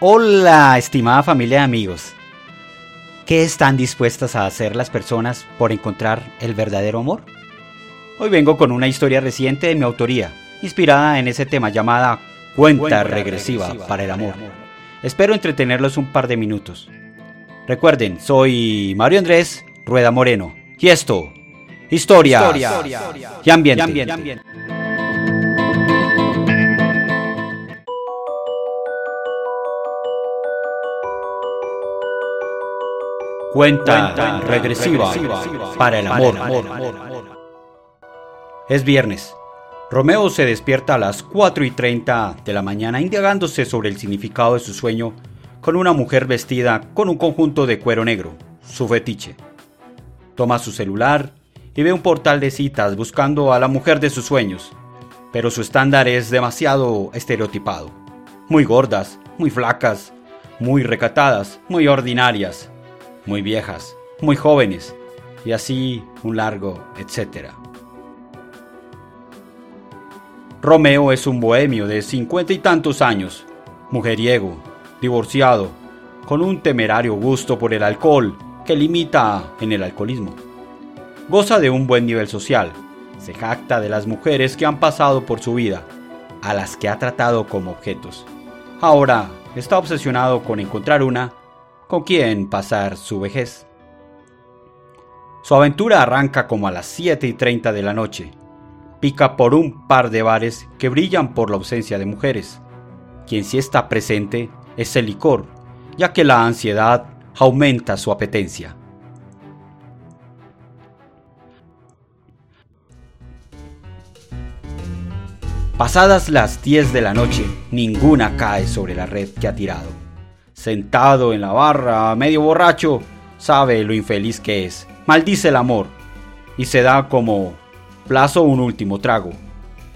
Hola, estimada familia de amigos. ¿Qué están dispuestas a hacer las personas por encontrar el verdadero amor? Hoy vengo con una historia reciente de mi autoría, inspirada en ese tema llamada Cuenta, regresiva, para el amor. Espero entretenerlos un par de minutos. Recuerden, soy Mario Andrés Rueda Moreno. Y esto, historia, y ambiente. Cuenta, regresiva, para el amor. Es viernes. Romeo se despierta a las 4 y 30 de la mañana indagándose sobre el significado de su sueño con una mujer vestida con un conjunto de cuero negro, su fetiche. Toma su celular y ve un portal de citas buscando a la mujer de sus sueños, pero su estándar es demasiado estereotipado. Muy gordas, muy flacas, muy recatadas, muy ordinarias, muy viejas, muy jóvenes, y así un largo etcétera. Romeo es un bohemio de cincuenta y tantos años, mujeriego, divorciado, con un temerario gusto por el alcohol que limita en el alcoholismo. Goza de un buen nivel social, se jacta de las mujeres que han pasado por su vida, a las que ha tratado como objetos. Ahora está obsesionado con encontrar una con quien pasar su vejez. Su aventura arranca como a las 7 y 30 de la noche. Pica por un par de bares que brillan por la ausencia de mujeres. Quien sí está presente es el licor, ya que la ansiedad aumenta su apetencia. Pasadas las 10 de la noche, ninguna cae sobre la red que ha tirado sentado en la barra, medio borracho, sabe lo infeliz que es, maldice el amor y se da como plazo un último trago.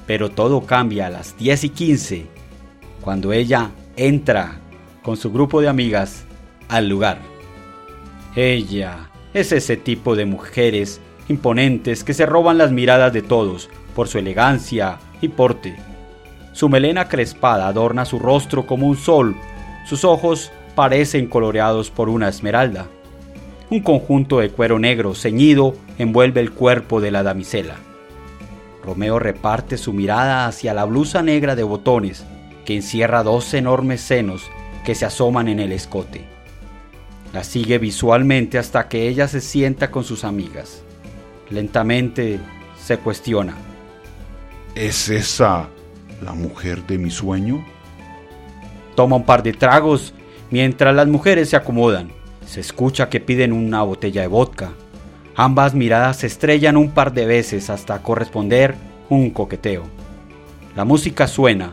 Pero todo cambia a las 10 y 15, cuando ella entra con su grupo de amigas al lugar. Ella es ese tipo de mujeres imponentes que se roban las miradas de todos por su elegancia y porte. Su melena crespada adorna su rostro como un sol sus ojos parecen coloreados por una esmeralda. Un conjunto de cuero negro ceñido envuelve el cuerpo de la damisela. Romeo reparte su mirada hacia la blusa negra de botones que encierra dos enormes senos que se asoman en el escote. La sigue visualmente hasta que ella se sienta con sus amigas. Lentamente se cuestiona. ¿Es esa la mujer de mi sueño? Toma un par de tragos mientras las mujeres se acomodan. Se escucha que piden una botella de vodka. Ambas miradas se estrellan un par de veces hasta corresponder un coqueteo. La música suena.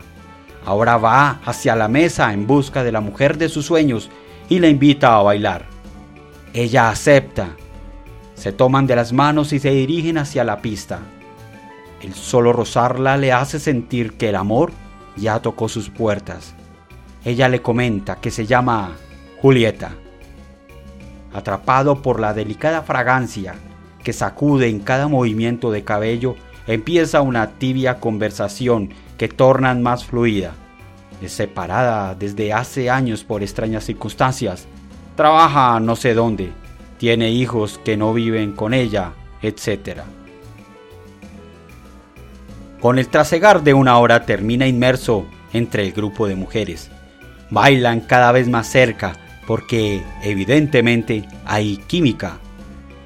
Ahora va hacia la mesa en busca de la mujer de sus sueños y la invita a bailar. Ella acepta. Se toman de las manos y se dirigen hacia la pista. El solo rozarla le hace sentir que el amor ya tocó sus puertas ella le comenta que se llama Julieta. Atrapado por la delicada fragancia que sacude en cada movimiento de cabello, empieza una tibia conversación que tornan más fluida. Es separada desde hace años por extrañas circunstancias. Trabaja no sé dónde. Tiene hijos que no viven con ella, etc. Con el trasegar de una hora termina inmerso entre el grupo de mujeres bailan cada vez más cerca porque evidentemente hay química.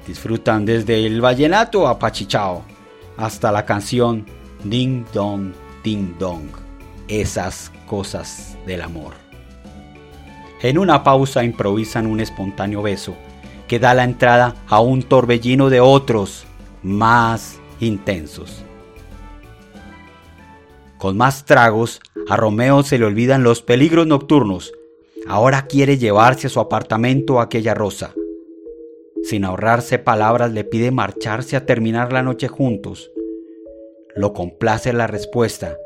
Disfrutan desde el vallenato apachichao hasta la canción Ding Dong Ding Dong. Esas cosas del amor. En una pausa improvisan un espontáneo beso que da la entrada a un torbellino de otros más intensos. Con más tragos, a Romeo se le olvidan los peligros nocturnos. Ahora quiere llevarse a su apartamento aquella rosa. Sin ahorrarse palabras le pide marcharse a terminar la noche juntos. Lo complace la respuesta,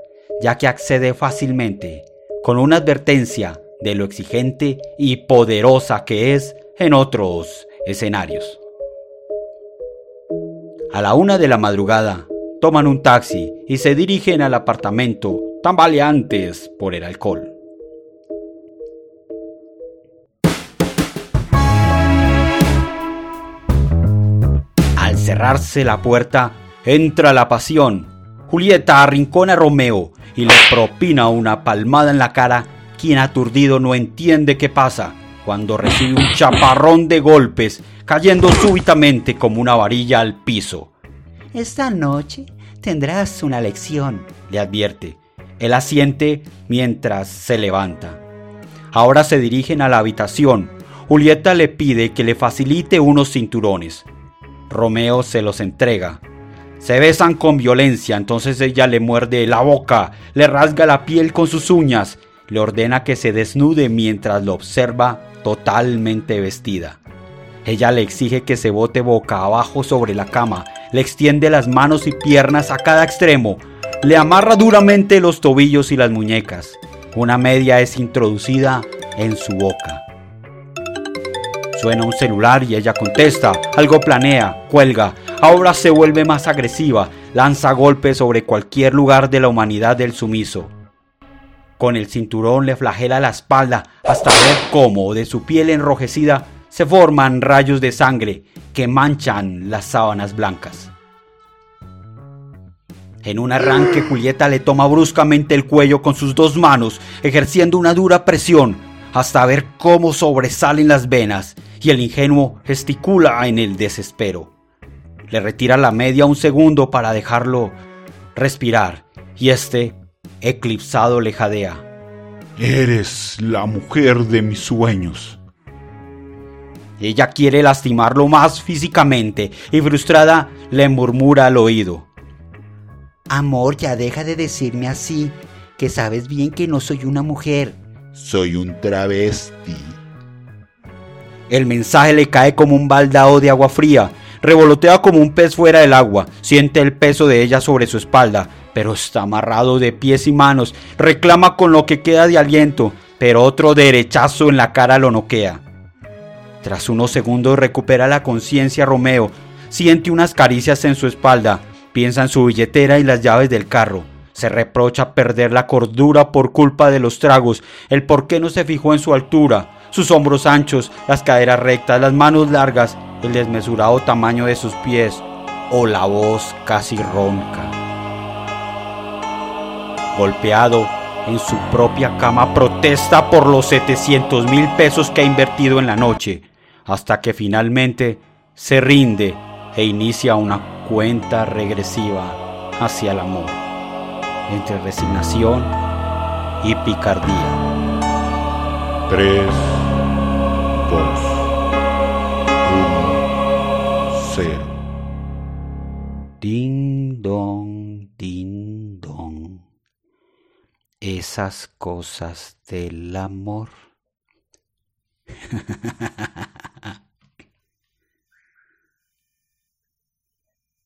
ya que accede fácilmente, con una advertencia de lo exigente y poderosa que es en otros escenarios. A la una de la madrugada, toman un taxi y se dirigen al apartamento tambaleantes por el alcohol. Al cerrarse la puerta, entra la pasión. Julieta arrincona a Romeo y le propina una palmada en la cara, quien aturdido no entiende qué pasa cuando recibe un chaparrón de golpes, cayendo súbitamente como una varilla al piso. Esta noche tendrás una lección, le advierte, él asiente mientras se levanta. Ahora se dirigen a la habitación. Julieta le pide que le facilite unos cinturones. Romeo se los entrega. Se besan con violencia, entonces ella le muerde la boca, le rasga la piel con sus uñas, le ordena que se desnude mientras lo observa totalmente vestida. Ella le exige que se bote boca abajo sobre la cama, le extiende las manos y piernas a cada extremo, le amarra duramente los tobillos y las muñecas. Una media es introducida en su boca. Suena un celular y ella contesta, algo planea, cuelga, ahora se vuelve más agresiva, lanza golpes sobre cualquier lugar de la humanidad del sumiso. Con el cinturón le flagela la espalda hasta ver cómo de su piel enrojecida se forman rayos de sangre que manchan las sábanas blancas. En un arranque, Julieta le toma bruscamente el cuello con sus dos manos, ejerciendo una dura presión hasta ver cómo sobresalen las venas y el ingenuo gesticula en el desespero. Le retira la media un segundo para dejarlo respirar y este eclipsado le jadea. Eres la mujer de mis sueños. Ella quiere lastimarlo más físicamente y frustrada le murmura al oído. Amor, ya deja de decirme así, que sabes bien que no soy una mujer. Soy un travesti. El mensaje le cae como un baldao de agua fría. Revolotea como un pez fuera del agua. Siente el peso de ella sobre su espalda pero está amarrado de pies y manos, reclama con lo que queda de aliento, pero otro derechazo en la cara lo noquea. Tras unos segundos recupera la conciencia Romeo, siente unas caricias en su espalda, piensa en su billetera y las llaves del carro. Se reprocha perder la cordura por culpa de los tragos, el por qué no se fijó en su altura, sus hombros anchos, las caderas rectas, las manos largas, el desmesurado tamaño de sus pies o la voz casi ronca golpeado en su propia cama, protesta por los 700 mil pesos que ha invertido en la noche, hasta que finalmente se rinde e inicia una cuenta regresiva hacia el amor, entre resignación y picardía. 3, 2, 1, 0. Ding dong, ding dong esas cosas del amor.